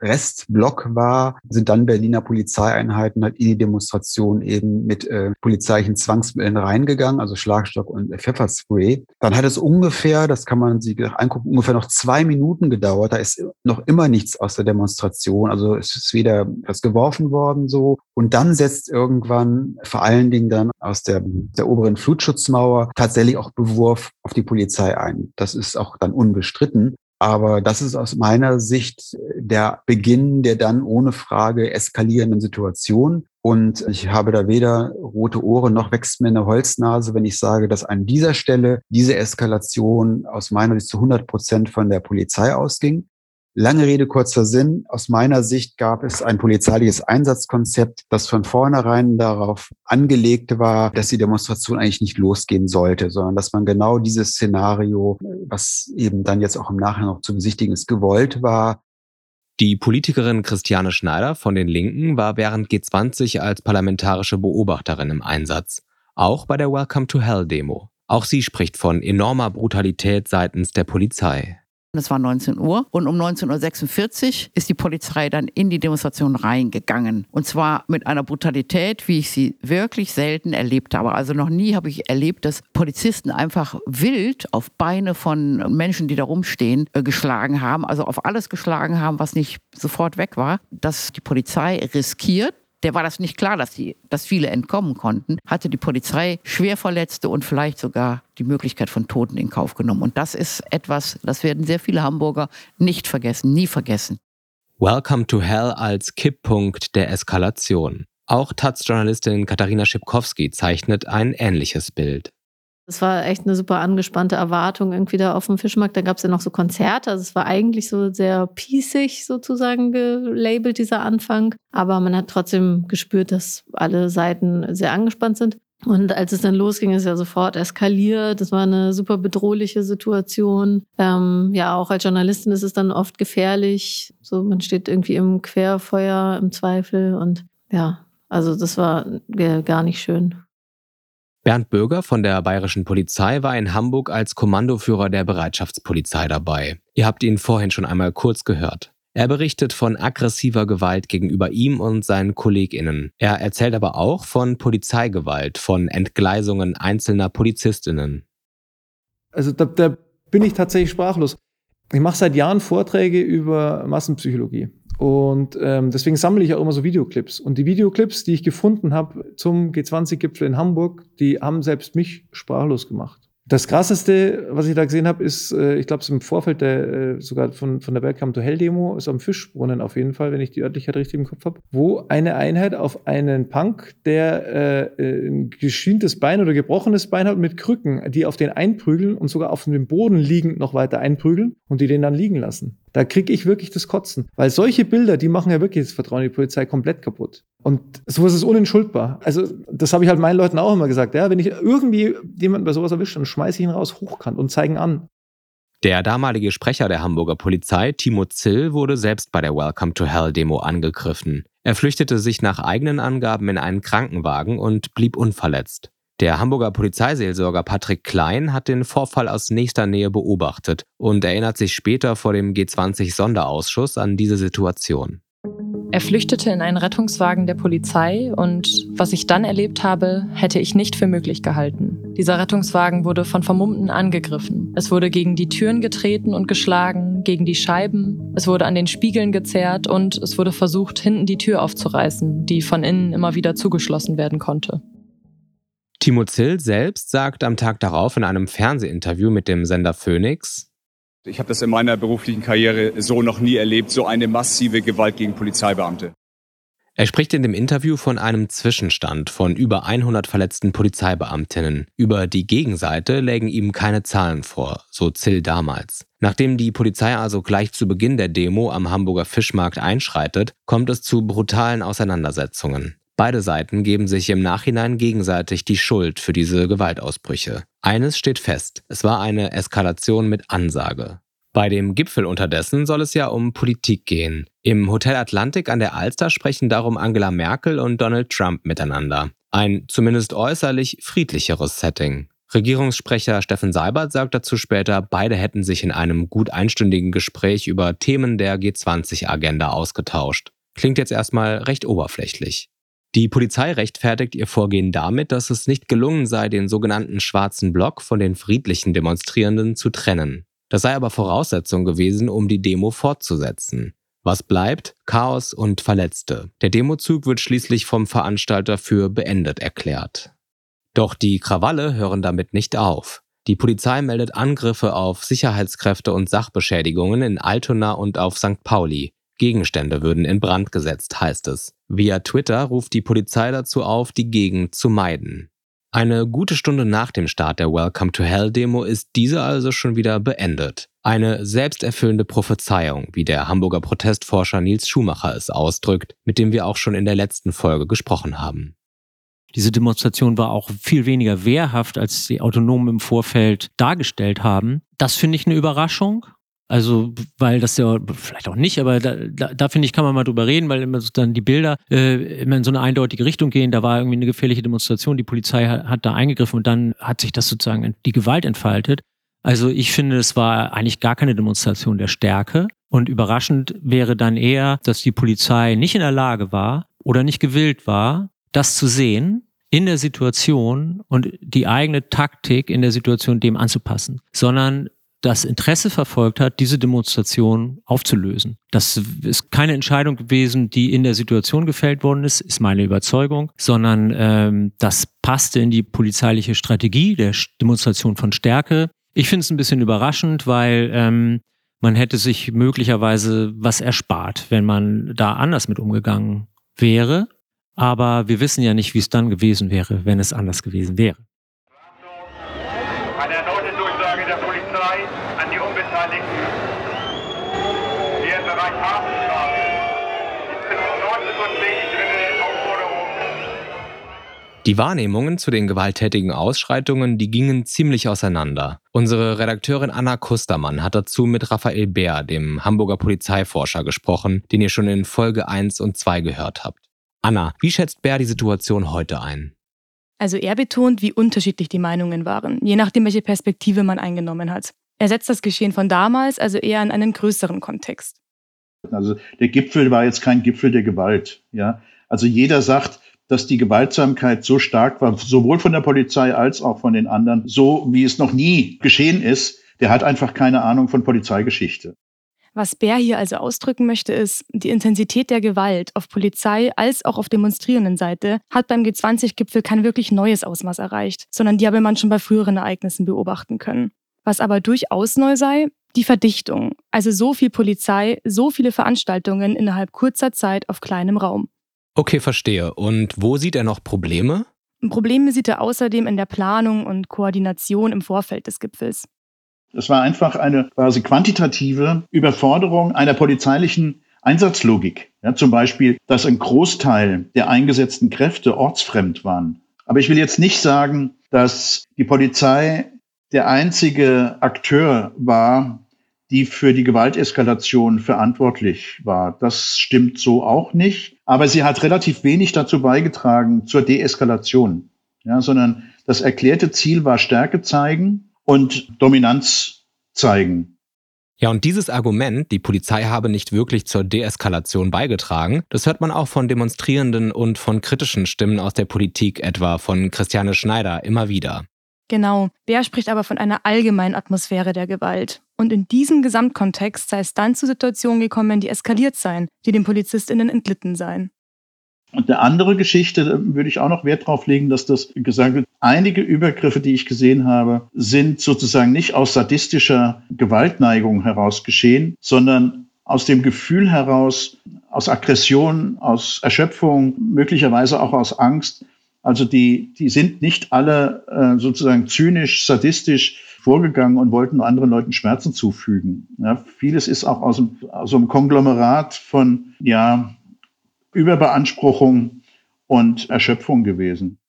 Restblock war, sind dann Berliner Polizeieinheiten halt in die Demonstration eben mit äh, polizeilichen Zwangsmitteln reingegangen, also Schlagstock und Pfefferspray. Dann hat es ungefähr, das kann man sich angucken, ungefähr noch zwei Minuten gedauert. Da ist noch immer nichts aus der Demonstration. Also es ist weder was geworfen worden so. Und dann setzt irgendwann vor allen Dingen dann aus der, der oberen Flutschutzmauer tatsächlich auch Bewurf auf die Polizei ein. Das ist auch dann unbestritten. Aber das ist aus meiner Sicht der Beginn der dann ohne Frage eskalierenden Situation. Und ich habe da weder rote Ohren noch wächst mir eine Holznase, wenn ich sage, dass an dieser Stelle diese Eskalation aus meiner Sicht zu 100 Prozent von der Polizei ausging. Lange Rede, kurzer Sinn. Aus meiner Sicht gab es ein polizeiliches Einsatzkonzept, das von vornherein darauf angelegt war, dass die Demonstration eigentlich nicht losgehen sollte, sondern dass man genau dieses Szenario, was eben dann jetzt auch im Nachhinein noch zu besichtigen ist, gewollt war. Die Politikerin Christiane Schneider von den Linken war während G20 als parlamentarische Beobachterin im Einsatz. Auch bei der Welcome to Hell Demo. Auch sie spricht von enormer Brutalität seitens der Polizei. Es war 19 Uhr und um 19.46 Uhr ist die Polizei dann in die Demonstration reingegangen. Und zwar mit einer Brutalität, wie ich sie wirklich selten erlebt habe. Also noch nie habe ich erlebt, dass Polizisten einfach wild auf Beine von Menschen, die da rumstehen, äh, geschlagen haben. Also auf alles geschlagen haben, was nicht sofort weg war. Dass die Polizei riskiert, der war das nicht klar, dass, die, dass viele entkommen konnten, hatte die Polizei Schwerverletzte und vielleicht sogar die Möglichkeit von Toten in Kauf genommen. Und das ist etwas, das werden sehr viele Hamburger nicht vergessen, nie vergessen. Welcome to Hell als Kipppunkt der Eskalation. Auch Taz-Journalistin Katharina Schipkowski zeichnet ein ähnliches Bild. Es war echt eine super angespannte Erwartung irgendwie da auf dem Fischmarkt. Da gab es ja noch so Konzerte. Also es war eigentlich so sehr piesig sozusagen gelabelt, dieser Anfang. Aber man hat trotzdem gespürt, dass alle Seiten sehr angespannt sind. Und als es dann losging, ist ja sofort eskaliert. Das war eine super bedrohliche Situation. Ähm, ja, auch als Journalistin ist es dann oft gefährlich. So, man steht irgendwie im Querfeuer im Zweifel. Und ja, also das war gar nicht schön. Bernd Bürger von der Bayerischen Polizei war in Hamburg als Kommandoführer der Bereitschaftspolizei dabei. Ihr habt ihn vorhin schon einmal kurz gehört. Er berichtet von aggressiver Gewalt gegenüber ihm und seinen KollegInnen. Er erzählt aber auch von Polizeigewalt, von Entgleisungen einzelner PolizistInnen. Also da, da bin ich tatsächlich sprachlos. Ich mache seit Jahren Vorträge über Massenpsychologie. Und ähm, deswegen sammle ich auch immer so Videoclips. Und die Videoclips, die ich gefunden habe zum G20-Gipfel in Hamburg, die haben selbst mich sprachlos gemacht. Das krasseste, was ich da gesehen habe, ist, äh, ich glaube, es im Vorfeld der, äh, sogar von, von der Welcome to Hell Demo, ist am Fischbrunnen auf jeden Fall, wenn ich die Örtlichkeit richtig im Kopf habe, wo eine Einheit auf einen Punk, der äh, ein geschientes Bein oder gebrochenes Bein hat mit Krücken, die auf den einprügeln und sogar auf dem Boden liegend noch weiter einprügeln und die den dann liegen lassen. Da kriege ich wirklich das Kotzen. Weil solche Bilder, die machen ja wirklich das Vertrauen in die Polizei komplett kaputt. Und sowas ist unentschuldbar. Also, das habe ich halt meinen Leuten auch immer gesagt. Ja, wenn ich irgendwie jemanden bei sowas erwische, dann schmeiße ich ihn raus hochkant und zeige ihn an. Der damalige Sprecher der Hamburger Polizei, Timo Zill, wurde selbst bei der Welcome to Hell Demo angegriffen. Er flüchtete sich nach eigenen Angaben in einen Krankenwagen und blieb unverletzt. Der Hamburger Polizeiseelsorger Patrick Klein hat den Vorfall aus nächster Nähe beobachtet und erinnert sich später vor dem G20-Sonderausschuss an diese Situation. Er flüchtete in einen Rettungswagen der Polizei und was ich dann erlebt habe, hätte ich nicht für möglich gehalten. Dieser Rettungswagen wurde von Vermummten angegriffen. Es wurde gegen die Türen getreten und geschlagen, gegen die Scheiben, es wurde an den Spiegeln gezerrt und es wurde versucht, hinten die Tür aufzureißen, die von innen immer wieder zugeschlossen werden konnte. Timo Zill selbst sagt am Tag darauf in einem Fernsehinterview mit dem Sender Phoenix, ich habe das in meiner beruflichen Karriere so noch nie erlebt, so eine massive Gewalt gegen Polizeibeamte. Er spricht in dem Interview von einem Zwischenstand von über 100 verletzten Polizeibeamtinnen. Über die Gegenseite lägen ihm keine Zahlen vor, so Zill damals. Nachdem die Polizei also gleich zu Beginn der Demo am Hamburger Fischmarkt einschreitet, kommt es zu brutalen Auseinandersetzungen. Beide Seiten geben sich im Nachhinein gegenseitig die Schuld für diese Gewaltausbrüche. Eines steht fest, es war eine Eskalation mit Ansage. Bei dem Gipfel unterdessen soll es ja um Politik gehen. Im Hotel Atlantik an der Alster sprechen darum Angela Merkel und Donald Trump miteinander. Ein zumindest äußerlich friedlicheres Setting. Regierungssprecher Steffen Seibert sagt dazu später, beide hätten sich in einem gut einstündigen Gespräch über Themen der G20-Agenda ausgetauscht. Klingt jetzt erstmal recht oberflächlich. Die Polizei rechtfertigt ihr Vorgehen damit, dass es nicht gelungen sei, den sogenannten schwarzen Block von den friedlichen Demonstrierenden zu trennen. Das sei aber Voraussetzung gewesen, um die Demo fortzusetzen. Was bleibt? Chaos und Verletzte. Der Demozug wird schließlich vom Veranstalter für beendet erklärt. Doch die Krawalle hören damit nicht auf. Die Polizei meldet Angriffe auf Sicherheitskräfte und Sachbeschädigungen in Altona und auf St. Pauli. Gegenstände würden in Brand gesetzt, heißt es. Via Twitter ruft die Polizei dazu auf, die Gegend zu meiden. Eine gute Stunde nach dem Start der Welcome to Hell Demo ist diese also schon wieder beendet. Eine selbsterfüllende Prophezeiung, wie der Hamburger Protestforscher Nils Schumacher es ausdrückt, mit dem wir auch schon in der letzten Folge gesprochen haben. Diese Demonstration war auch viel weniger wehrhaft, als die Autonomen im Vorfeld dargestellt haben. Das finde ich eine Überraschung. Also, weil das ja, vielleicht auch nicht, aber da, da, da finde ich, kann man mal drüber reden, weil immer so dann die Bilder äh, immer in so eine eindeutige Richtung gehen. Da war irgendwie eine gefährliche Demonstration, die Polizei hat, hat da eingegriffen und dann hat sich das sozusagen die Gewalt entfaltet. Also ich finde, es war eigentlich gar keine Demonstration der Stärke. Und überraschend wäre dann eher, dass die Polizei nicht in der Lage war oder nicht gewillt war, das zu sehen in der Situation und die eigene Taktik in der Situation dem anzupassen, sondern das Interesse verfolgt hat, diese Demonstration aufzulösen. Das ist keine Entscheidung gewesen, die in der Situation gefällt worden ist, ist meine Überzeugung, sondern ähm, das passte in die polizeiliche Strategie der Demonstration von Stärke. Ich finde es ein bisschen überraschend, weil ähm, man hätte sich möglicherweise was erspart, wenn man da anders mit umgegangen wäre. Aber wir wissen ja nicht, wie es dann gewesen wäre, wenn es anders gewesen wäre. Die Wahrnehmungen zu den gewalttätigen Ausschreitungen, die gingen ziemlich auseinander. Unsere Redakteurin Anna Kustermann hat dazu mit Raphael Bär, dem Hamburger Polizeiforscher, gesprochen, den ihr schon in Folge 1 und 2 gehört habt. Anna, wie schätzt Bär die Situation heute ein? Also er betont, wie unterschiedlich die Meinungen waren, je nachdem, welche Perspektive man eingenommen hat. Er setzt das Geschehen von damals also eher in einen größeren Kontext. Also der Gipfel war jetzt kein Gipfel der Gewalt. Ja, also jeder sagt, dass die Gewaltsamkeit so stark war, sowohl von der Polizei als auch von den anderen, so wie es noch nie geschehen ist. Der hat einfach keine Ahnung von Polizeigeschichte. Was Bär hier also ausdrücken möchte, ist, die Intensität der Gewalt auf Polizei als auch auf Demonstrierendenseite hat beim G20-Gipfel kein wirklich neues Ausmaß erreicht, sondern die habe man schon bei früheren Ereignissen beobachten können. Was aber durchaus neu sei, die Verdichtung. Also so viel Polizei, so viele Veranstaltungen innerhalb kurzer Zeit auf kleinem Raum. Okay, verstehe. Und wo sieht er noch Probleme? Probleme sieht er außerdem in der Planung und Koordination im Vorfeld des Gipfels. Es war einfach eine quasi quantitative Überforderung einer polizeilichen Einsatzlogik. Ja, zum Beispiel, dass ein Großteil der eingesetzten Kräfte ortsfremd waren. Aber ich will jetzt nicht sagen, dass die Polizei der einzige Akteur war, die für die Gewalteskalation verantwortlich war. Das stimmt so auch nicht. Aber sie hat relativ wenig dazu beigetragen zur Deeskalation, ja, sondern das erklärte Ziel war Stärke zeigen und Dominanz zeigen. Ja, und dieses Argument, die Polizei habe nicht wirklich zur Deeskalation beigetragen, das hört man auch von Demonstrierenden und von kritischen Stimmen aus der Politik, etwa von Christiane Schneider, immer wieder. Genau, Bär spricht aber von einer allgemeinen Atmosphäre der Gewalt. Und in diesem Gesamtkontext sei es dann zu Situationen gekommen, die eskaliert seien, die den PolizistInnen entlitten seien. Und der andere Geschichte würde ich auch noch Wert darauf legen, dass das gesagt wird. Einige Übergriffe, die ich gesehen habe, sind sozusagen nicht aus sadistischer Gewaltneigung heraus geschehen, sondern aus dem Gefühl heraus, aus Aggression, aus Erschöpfung, möglicherweise auch aus Angst, also die, die sind nicht alle äh, sozusagen zynisch, sadistisch vorgegangen und wollten anderen Leuten Schmerzen zufügen. Ja, vieles ist auch aus, dem, aus einem Konglomerat von ja, Überbeanspruchung und Erschöpfung gewesen.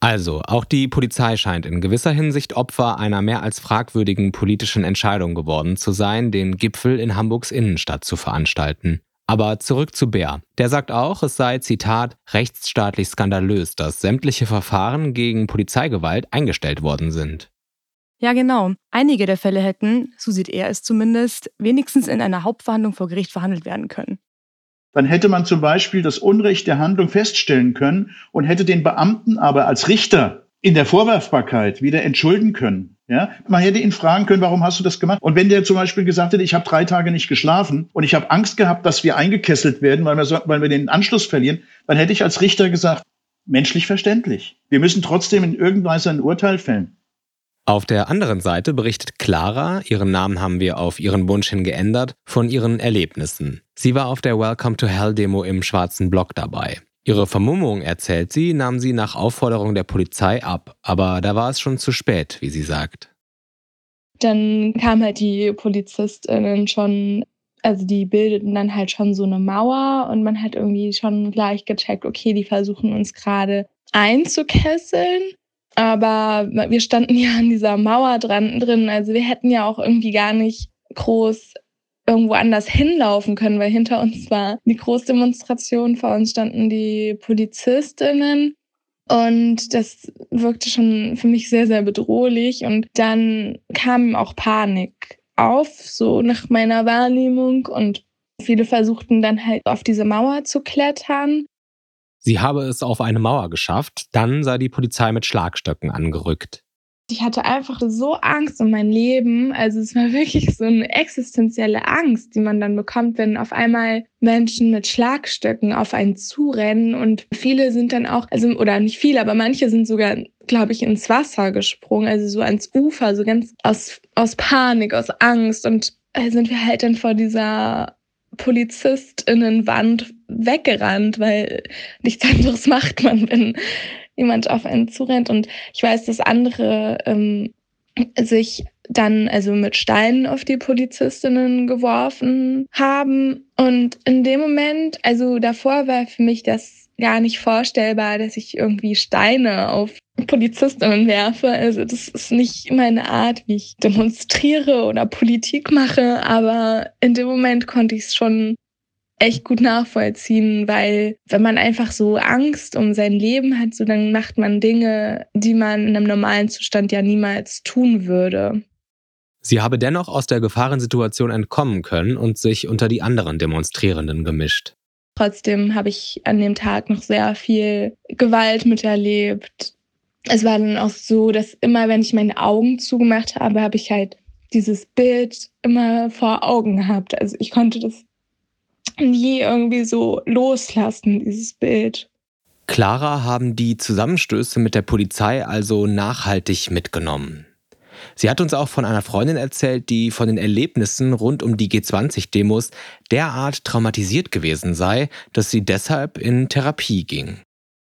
Also, auch die Polizei scheint in gewisser Hinsicht Opfer einer mehr als fragwürdigen politischen Entscheidung geworden zu sein, den Gipfel in Hamburgs Innenstadt zu veranstalten. Aber zurück zu Bär. Der sagt auch, es sei, Zitat, rechtsstaatlich skandalös, dass sämtliche Verfahren gegen Polizeigewalt eingestellt worden sind. Ja, genau. Einige der Fälle hätten, so sieht er es zumindest, wenigstens in einer Hauptverhandlung vor Gericht verhandelt werden können. Dann hätte man zum Beispiel das Unrecht der Handlung feststellen können und hätte den Beamten aber als Richter in der Vorwerfbarkeit wieder entschulden können. Ja, man hätte ihn fragen können, warum hast du das gemacht? Und wenn der zum Beispiel gesagt hätte, ich habe drei Tage nicht geschlafen und ich habe Angst gehabt, dass wir eingekesselt werden, weil wir, so, weil wir den Anschluss verlieren, dann hätte ich als Richter gesagt, menschlich verständlich. Wir müssen trotzdem in irgendeiner Weise ein Urteil fällen. Auf der anderen Seite berichtet Clara, ihren Namen haben wir auf ihren Wunsch hin geändert, von ihren Erlebnissen. Sie war auf der Welcome to Hell Demo im Schwarzen Block dabei. Ihre Vermummung, erzählt sie, nahm sie nach Aufforderung der Polizei ab, aber da war es schon zu spät, wie sie sagt. Dann kamen halt die PolizistInnen schon, also die bildeten dann halt schon so eine Mauer und man hat irgendwie schon gleich gecheckt, okay, die versuchen uns gerade einzukesseln. Aber wir standen ja an dieser Mauer dran drin, also wir hätten ja auch irgendwie gar nicht groß irgendwo anders hinlaufen können, weil hinter uns war die Großdemonstration, vor uns standen die Polizistinnen. Und das wirkte schon für mich sehr, sehr bedrohlich. Und dann kam auch Panik auf, so nach meiner Wahrnehmung. Und viele versuchten dann halt auf diese Mauer zu klettern. Sie habe es auf eine Mauer geschafft, dann sei die Polizei mit Schlagstöcken angerückt. Ich hatte einfach so Angst um mein Leben. Also es war wirklich so eine existenzielle Angst, die man dann bekommt, wenn auf einmal Menschen mit Schlagstöcken auf einen zurennen. Und viele sind dann auch, also oder nicht viele, aber manche sind sogar, glaube ich, ins Wasser gesprungen, also so ans Ufer, so ganz aus, aus Panik, aus Angst. Und äh, sind wir halt dann vor dieser Polizistinnenwand weggerannt, weil nichts anderes macht man, wenn jemand auf einen zurennt. Und ich weiß, dass andere ähm, sich dann also mit Steinen auf die Polizistinnen geworfen haben. Und in dem Moment, also davor war für mich das gar nicht vorstellbar, dass ich irgendwie Steine auf Polizistinnen werfe. Also das ist nicht meine Art, wie ich demonstriere oder Politik mache, aber in dem Moment konnte ich es schon echt gut nachvollziehen, weil wenn man einfach so Angst um sein Leben hat, so dann macht man Dinge, die man in einem normalen Zustand ja niemals tun würde. Sie habe dennoch aus der Gefahrensituation entkommen können und sich unter die anderen Demonstrierenden gemischt. Trotzdem habe ich an dem Tag noch sehr viel Gewalt miterlebt. Es war dann auch so, dass immer, wenn ich meine Augen zugemacht habe, habe ich halt dieses Bild immer vor Augen gehabt. Also ich konnte das nie irgendwie so loslassen, dieses Bild. Clara haben die Zusammenstöße mit der Polizei also nachhaltig mitgenommen. Sie hat uns auch von einer Freundin erzählt, die von den Erlebnissen rund um die G20-Demos derart traumatisiert gewesen sei, dass sie deshalb in Therapie ging.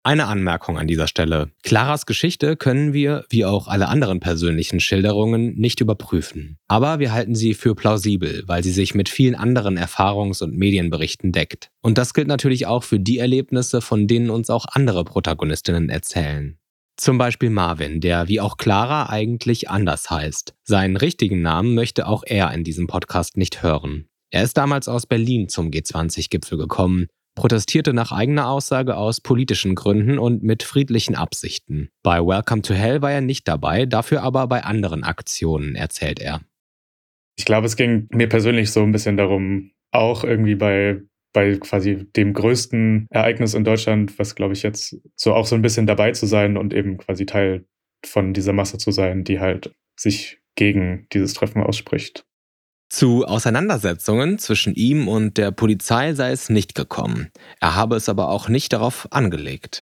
Eine Anmerkung an dieser Stelle. Claras Geschichte können wir, wie auch alle anderen persönlichen Schilderungen, nicht überprüfen. Aber wir halten sie für plausibel, weil sie sich mit vielen anderen Erfahrungs- und Medienberichten deckt. Und das gilt natürlich auch für die Erlebnisse, von denen uns auch andere Protagonistinnen erzählen. Zum Beispiel Marvin, der wie auch Clara eigentlich anders heißt. Seinen richtigen Namen möchte auch er in diesem Podcast nicht hören. Er ist damals aus Berlin zum G20-Gipfel gekommen protestierte nach eigener Aussage aus politischen Gründen und mit friedlichen Absichten. Bei Welcome to Hell war er nicht dabei, dafür aber bei anderen Aktionen, erzählt er. Ich glaube, es ging mir persönlich so ein bisschen darum, auch irgendwie bei bei quasi dem größten Ereignis in Deutschland, was glaube ich jetzt so auch so ein bisschen dabei zu sein und eben quasi Teil von dieser Masse zu sein, die halt sich gegen dieses Treffen ausspricht. Zu Auseinandersetzungen zwischen ihm und der Polizei sei es nicht gekommen. Er habe es aber auch nicht darauf angelegt.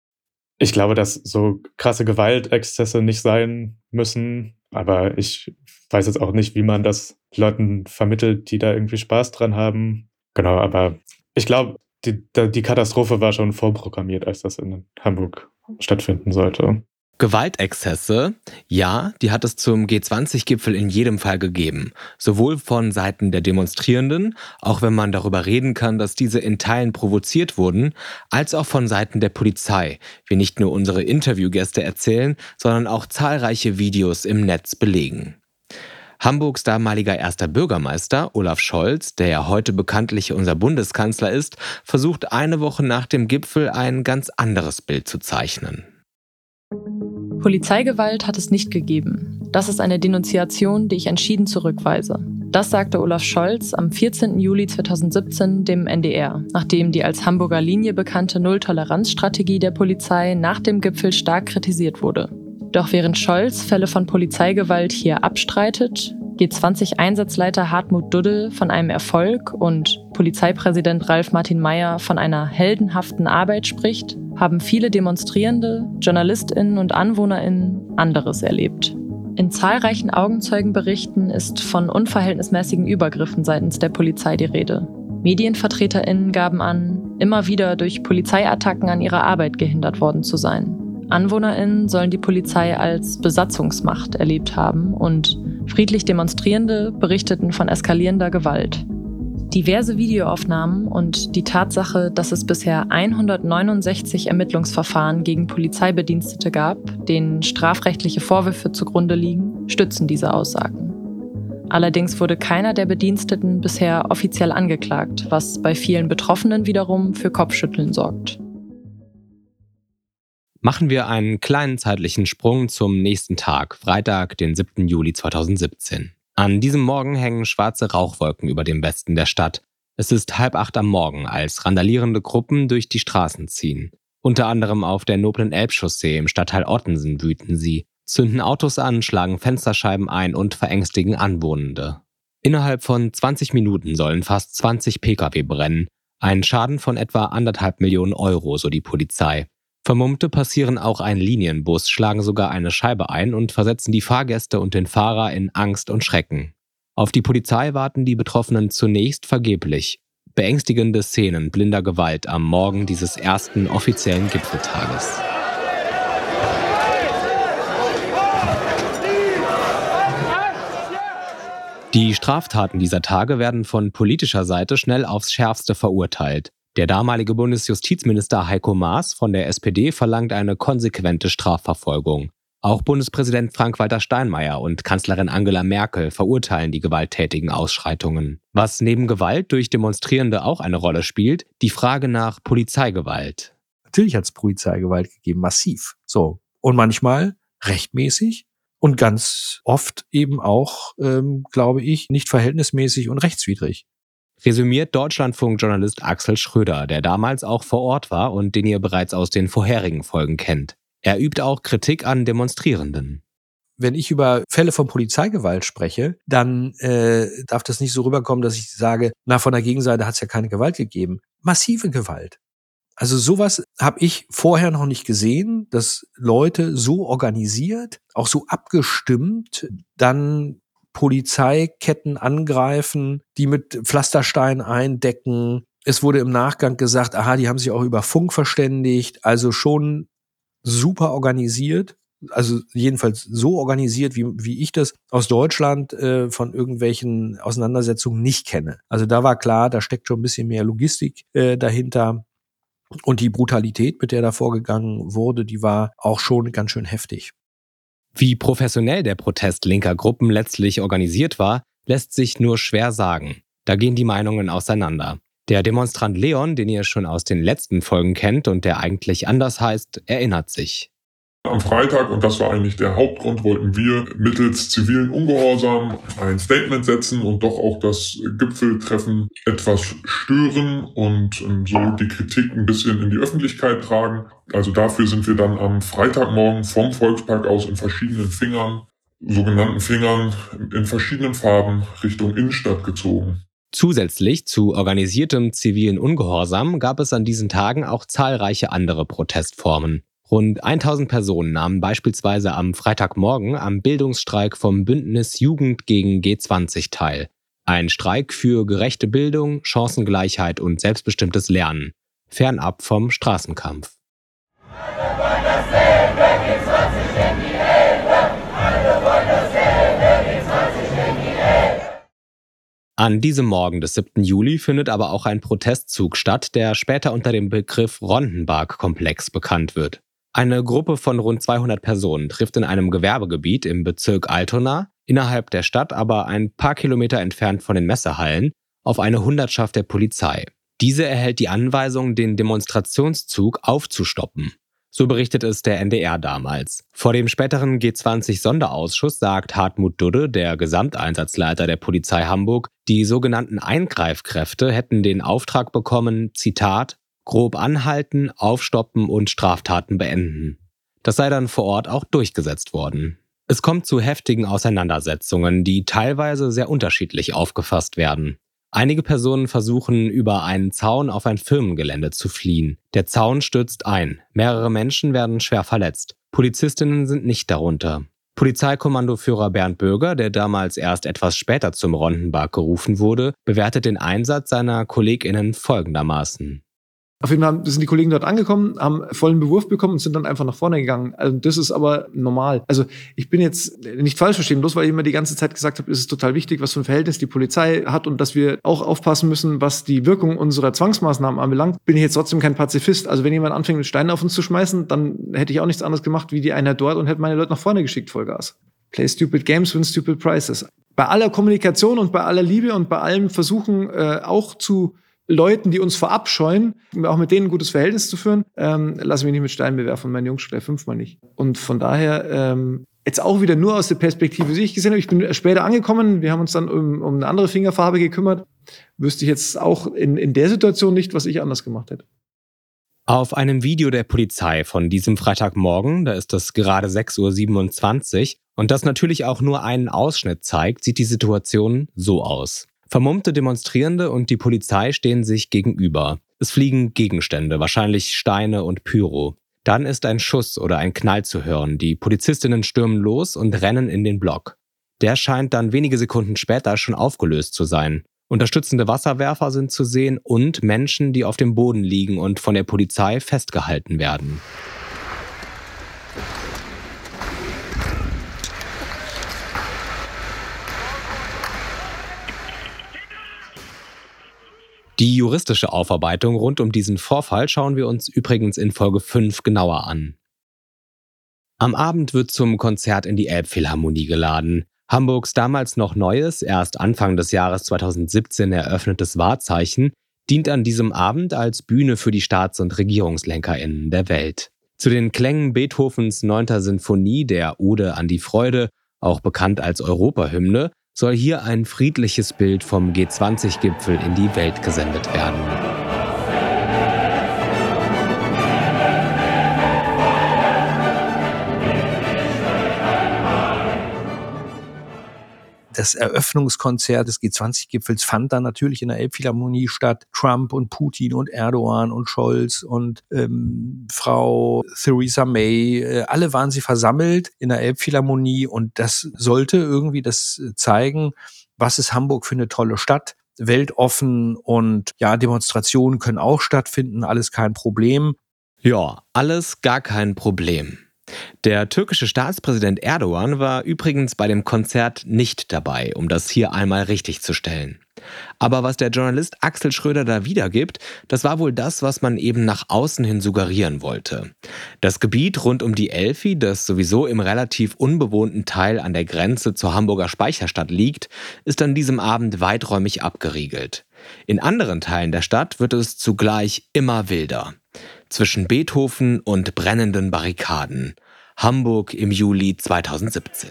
Ich glaube, dass so krasse Gewaltexzesse nicht sein müssen, aber ich weiß jetzt auch nicht, wie man das Leuten vermittelt, die da irgendwie Spaß dran haben. Genau, aber ich glaube, die, die Katastrophe war schon vorprogrammiert, als das in Hamburg stattfinden sollte. Gewaltexzesse, ja, die hat es zum G20-Gipfel in jedem Fall gegeben. Sowohl von Seiten der Demonstrierenden, auch wenn man darüber reden kann, dass diese in Teilen provoziert wurden, als auch von Seiten der Polizei, wie nicht nur unsere Interviewgäste erzählen, sondern auch zahlreiche Videos im Netz belegen. Hamburgs damaliger erster Bürgermeister, Olaf Scholz, der ja heute bekanntlich unser Bundeskanzler ist, versucht eine Woche nach dem Gipfel ein ganz anderes Bild zu zeichnen. Polizeigewalt hat es nicht gegeben. Das ist eine Denunziation, die ich entschieden zurückweise. Das sagte Olaf Scholz am 14. Juli 2017 dem NDR, nachdem die als Hamburger Linie bekannte Nulltoleranzstrategie der Polizei nach dem Gipfel stark kritisiert wurde. Doch während Scholz Fälle von Polizeigewalt hier abstreitet, G20-Einsatzleiter Hartmut Duddel von einem Erfolg und Polizeipräsident Ralf Martin Mayer von einer heldenhaften Arbeit spricht, haben viele Demonstrierende, Journalistinnen und Anwohnerinnen anderes erlebt. In zahlreichen Augenzeugenberichten ist von unverhältnismäßigen Übergriffen seitens der Polizei die Rede. Medienvertreterinnen gaben an, immer wieder durch Polizeiattacken an ihrer Arbeit gehindert worden zu sein. Anwohnerinnen sollen die Polizei als Besatzungsmacht erlebt haben und friedlich Demonstrierende berichteten von eskalierender Gewalt. Diverse Videoaufnahmen und die Tatsache, dass es bisher 169 Ermittlungsverfahren gegen Polizeibedienstete gab, denen strafrechtliche Vorwürfe zugrunde liegen, stützen diese Aussagen. Allerdings wurde keiner der Bediensteten bisher offiziell angeklagt, was bei vielen Betroffenen wiederum für Kopfschütteln sorgt. Machen wir einen kleinen zeitlichen Sprung zum nächsten Tag, Freitag, den 7. Juli 2017. An diesem Morgen hängen schwarze Rauchwolken über dem Westen der Stadt. Es ist halb acht am Morgen, als randalierende Gruppen durch die Straßen ziehen. Unter anderem auf der noblen Elbchaussee im Stadtteil Ottensen wüten sie, zünden Autos an, schlagen Fensterscheiben ein und verängstigen Anwohnende. Innerhalb von 20 Minuten sollen fast 20 Pkw brennen. Ein Schaden von etwa anderthalb Millionen Euro, so die Polizei. Vermummte passieren auch einen Linienbus, schlagen sogar eine Scheibe ein und versetzen die Fahrgäste und den Fahrer in Angst und Schrecken. Auf die Polizei warten die Betroffenen zunächst vergeblich. Beängstigende Szenen blinder Gewalt am Morgen dieses ersten offiziellen Gipfeltages. Die Straftaten dieser Tage werden von politischer Seite schnell aufs schärfste verurteilt. Der damalige Bundesjustizminister Heiko Maas von der SPD verlangt eine konsequente Strafverfolgung. Auch Bundespräsident Frank-Walter Steinmeier und Kanzlerin Angela Merkel verurteilen die gewalttätigen Ausschreitungen. Was neben Gewalt durch Demonstrierende auch eine Rolle spielt, die Frage nach Polizeigewalt. Natürlich hat es Polizeigewalt gegeben, massiv. So. Und manchmal rechtmäßig und ganz oft eben auch, ähm, glaube ich, nicht verhältnismäßig und rechtswidrig. Resümiert Deutschlandfunk-Journalist Axel Schröder, der damals auch vor Ort war und den ihr bereits aus den vorherigen Folgen kennt. Er übt auch Kritik an Demonstrierenden. Wenn ich über Fälle von Polizeigewalt spreche, dann äh, darf das nicht so rüberkommen, dass ich sage, na, von der Gegenseite hat es ja keine Gewalt gegeben. Massive Gewalt. Also sowas habe ich vorher noch nicht gesehen, dass Leute so organisiert, auch so abgestimmt, dann Polizeiketten angreifen, die mit Pflastersteinen eindecken. Es wurde im Nachgang gesagt, aha, die haben sich auch über Funk verständigt, also schon super organisiert. Also jedenfalls so organisiert, wie, wie ich das aus Deutschland äh, von irgendwelchen Auseinandersetzungen nicht kenne. Also da war klar, da steckt schon ein bisschen mehr Logistik äh, dahinter. Und die Brutalität, mit der da vorgegangen wurde, die war auch schon ganz schön heftig. Wie professionell der Protest linker Gruppen letztlich organisiert war, lässt sich nur schwer sagen. Da gehen die Meinungen auseinander. Der Demonstrant Leon, den ihr schon aus den letzten Folgen kennt und der eigentlich anders heißt, erinnert sich. Am Freitag, und das war eigentlich der Hauptgrund, wollten wir mittels zivilen Ungehorsam ein Statement setzen und doch auch das Gipfeltreffen etwas stören und ähm, so die Kritik ein bisschen in die Öffentlichkeit tragen. Also dafür sind wir dann am Freitagmorgen vom Volkspark aus in verschiedenen Fingern, sogenannten Fingern, in verschiedenen Farben Richtung Innenstadt gezogen. Zusätzlich zu organisiertem zivilen Ungehorsam gab es an diesen Tagen auch zahlreiche andere Protestformen. Rund 1000 Personen nahmen beispielsweise am Freitagmorgen am Bildungsstreik vom Bündnis Jugend gegen G20 teil. Ein Streik für gerechte Bildung, Chancengleichheit und selbstbestimmtes Lernen, fernab vom Straßenkampf. An diesem Morgen des 7. Juli findet aber auch ein Protestzug statt, der später unter dem Begriff Rondenberg-Komplex bekannt wird. Eine Gruppe von rund 200 Personen trifft in einem Gewerbegebiet im Bezirk Altona, innerhalb der Stadt aber ein paar Kilometer entfernt von den Messehallen, auf eine Hundertschaft der Polizei. Diese erhält die Anweisung, den Demonstrationszug aufzustoppen. So berichtet es der NDR damals. Vor dem späteren G20-Sonderausschuss sagt Hartmut Dudde, der Gesamteinsatzleiter der Polizei Hamburg, die sogenannten Eingreifkräfte hätten den Auftrag bekommen, Zitat, grob anhalten, aufstoppen und Straftaten beenden. Das sei dann vor Ort auch durchgesetzt worden. Es kommt zu heftigen Auseinandersetzungen, die teilweise sehr unterschiedlich aufgefasst werden. Einige Personen versuchen, über einen Zaun auf ein Firmengelände zu fliehen. Der Zaun stürzt ein. Mehrere Menschen werden schwer verletzt. Polizistinnen sind nicht darunter. Polizeikommandoführer Bernd Bürger, der damals erst etwas später zum Rondenberg gerufen wurde, bewertet den Einsatz seiner KollegInnen folgendermaßen. Auf jeden Fall sind die Kollegen dort angekommen, haben vollen Bewurf bekommen und sind dann einfach nach vorne gegangen. Also das ist aber normal. Also ich bin jetzt nicht falsch verstehen, bloß weil ich immer die ganze Zeit gesagt habe, ist es total wichtig, was für ein Verhältnis die Polizei hat und dass wir auch aufpassen müssen, was die Wirkung unserer Zwangsmaßnahmen anbelangt, bin ich jetzt trotzdem kein Pazifist. Also wenn jemand anfängt, mit Steinen auf uns zu schmeißen, dann hätte ich auch nichts anderes gemacht wie die Einheit dort und hätte meine Leute nach vorne geschickt, Vollgas. Play stupid games, win stupid prizes. Bei aller Kommunikation und bei aller Liebe und bei allem Versuchen äh, auch zu Leuten, die uns verabscheuen, auch mit denen ein gutes Verhältnis zu führen, ähm, lasse mich nicht mit Steinen bewerfen, mein Jungs gleich fünfmal nicht. Und von daher ähm, jetzt auch wieder nur aus der Perspektive, die ich gesehen habe. Ich bin später angekommen, wir haben uns dann um, um eine andere Fingerfarbe gekümmert. Wüsste ich jetzt auch in, in der Situation nicht, was ich anders gemacht hätte. Auf einem Video der Polizei von diesem Freitagmorgen, da ist es gerade 6.27 Uhr und das natürlich auch nur einen Ausschnitt zeigt, sieht die Situation so aus. Vermummte Demonstrierende und die Polizei stehen sich gegenüber. Es fliegen Gegenstände, wahrscheinlich Steine und Pyro. Dann ist ein Schuss oder ein Knall zu hören. Die Polizistinnen stürmen los und rennen in den Block. Der scheint dann wenige Sekunden später schon aufgelöst zu sein. Unterstützende Wasserwerfer sind zu sehen und Menschen, die auf dem Boden liegen und von der Polizei festgehalten werden. Die juristische Aufarbeitung rund um diesen Vorfall schauen wir uns übrigens in Folge 5 genauer an. Am Abend wird zum Konzert in die Elbphilharmonie geladen. Hamburgs damals noch neues, erst Anfang des Jahres 2017 eröffnetes Wahrzeichen dient an diesem Abend als Bühne für die Staats- und RegierungslenkerInnen der Welt. Zu den Klängen Beethovens 9. Sinfonie, der Ode an die Freude, auch bekannt als Europahymne, soll hier ein friedliches Bild vom G20-Gipfel in die Welt gesendet werden. Das Eröffnungskonzert des G20-Gipfels fand dann natürlich in der Elbphilharmonie statt. Trump und Putin und Erdogan und Scholz und ähm, Frau Theresa May, äh, alle waren sie versammelt in der Elbphilharmonie und das sollte irgendwie das zeigen, was ist Hamburg für eine tolle Stadt weltoffen und ja, Demonstrationen können auch stattfinden, alles kein Problem. Ja, alles gar kein Problem. Der türkische Staatspräsident Erdogan war übrigens bei dem Konzert nicht dabei, um das hier einmal richtigzustellen. Aber was der Journalist Axel Schröder da wiedergibt, das war wohl das, was man eben nach außen hin suggerieren wollte. Das Gebiet rund um die Elfi, das sowieso im relativ unbewohnten Teil an der Grenze zur Hamburger Speicherstadt liegt, ist an diesem Abend weiträumig abgeriegelt. In anderen Teilen der Stadt wird es zugleich immer wilder. Zwischen Beethoven und brennenden Barrikaden. Hamburg im Juli 2017.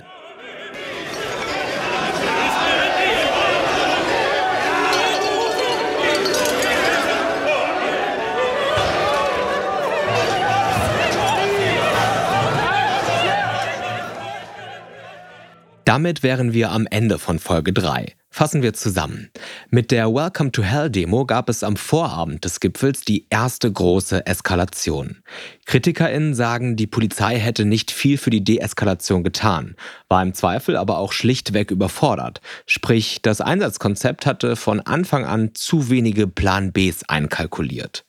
Damit wären wir am Ende von Folge 3. Fassen wir zusammen. Mit der Welcome to Hell Demo gab es am Vorabend des Gipfels die erste große Eskalation. KritikerInnen sagen, die Polizei hätte nicht viel für die Deeskalation getan, war im Zweifel aber auch schlichtweg überfordert. Sprich, das Einsatzkonzept hatte von Anfang an zu wenige Plan Bs einkalkuliert.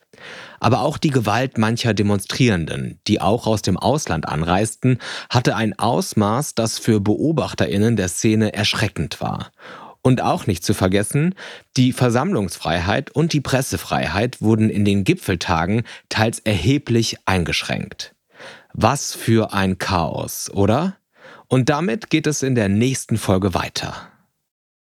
Aber auch die Gewalt mancher Demonstrierenden, die auch aus dem Ausland anreisten, hatte ein Ausmaß, das für Beobachterinnen der Szene erschreckend war. Und auch nicht zu vergessen, die Versammlungsfreiheit und die Pressefreiheit wurden in den Gipfeltagen teils erheblich eingeschränkt. Was für ein Chaos, oder? Und damit geht es in der nächsten Folge weiter.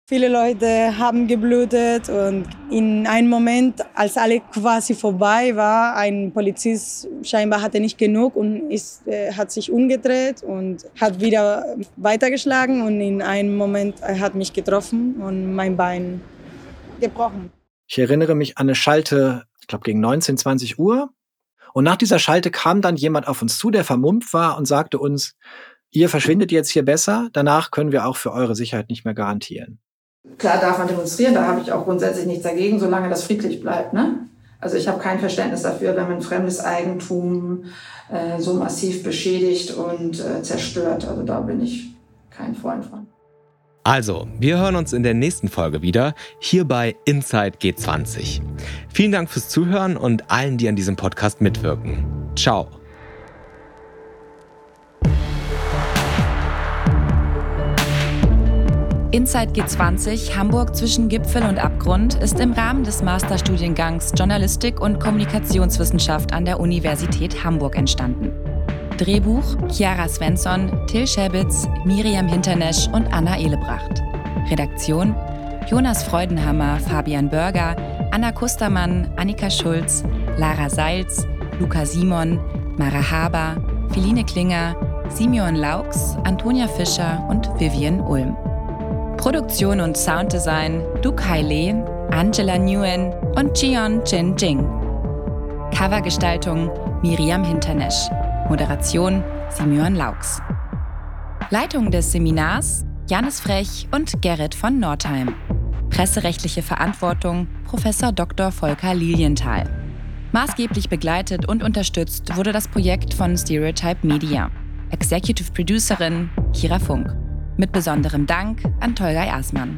Viele Leute haben geblutet und in einem Moment, als alle quasi vorbei war, ein Polizist scheinbar hatte nicht genug und ist, äh, hat sich umgedreht und hat wieder weitergeschlagen und in einem Moment er hat mich getroffen und mein Bein gebrochen. Ich erinnere mich an eine Schalte, ich glaube gegen 19, 20 Uhr. Und nach dieser Schalte kam dann jemand auf uns zu, der vermummt war und sagte uns, ihr verschwindet jetzt hier besser, danach können wir auch für eure Sicherheit nicht mehr garantieren. Klar darf man demonstrieren, da habe ich auch grundsätzlich nichts dagegen, solange das friedlich bleibt. Ne? Also ich habe kein Verständnis dafür, wenn man fremdes Eigentum äh, so massiv beschädigt und äh, zerstört. Also da bin ich kein Freund von. Also, wir hören uns in der nächsten Folge wieder, hier bei Inside G20. Vielen Dank fürs Zuhören und allen, die an diesem Podcast mitwirken. Ciao. Inside G20 Hamburg zwischen Gipfel und Abgrund ist im Rahmen des Masterstudiengangs Journalistik und Kommunikationswissenschaft an der Universität Hamburg entstanden. Drehbuch Chiara Svensson, Till Schäbitz, Miriam Hinternesch und Anna Ehlebracht. Redaktion Jonas Freudenhammer, Fabian Börger, Anna Kustermann, Annika Schulz, Lara Seils, Luca Simon, Mara Haber, Philine Klinger, Simeon Laux, Antonia Fischer und Vivian Ulm. Produktion und Sounddesign Duke Haile, Angela Nguyen und Jion Jin Jing. Covergestaltung Miriam Hinternesch. Moderation Simeon Laux. Leitung des Seminars Janis Frech und Gerrit von Nordheim. Presserechtliche Verantwortung Prof. Dr. Volker Lilienthal. Maßgeblich begleitet und unterstützt wurde das Projekt von Stereotype Media. Executive Producerin Kira Funk. Mit besonderem Dank an Tolga Ersmann.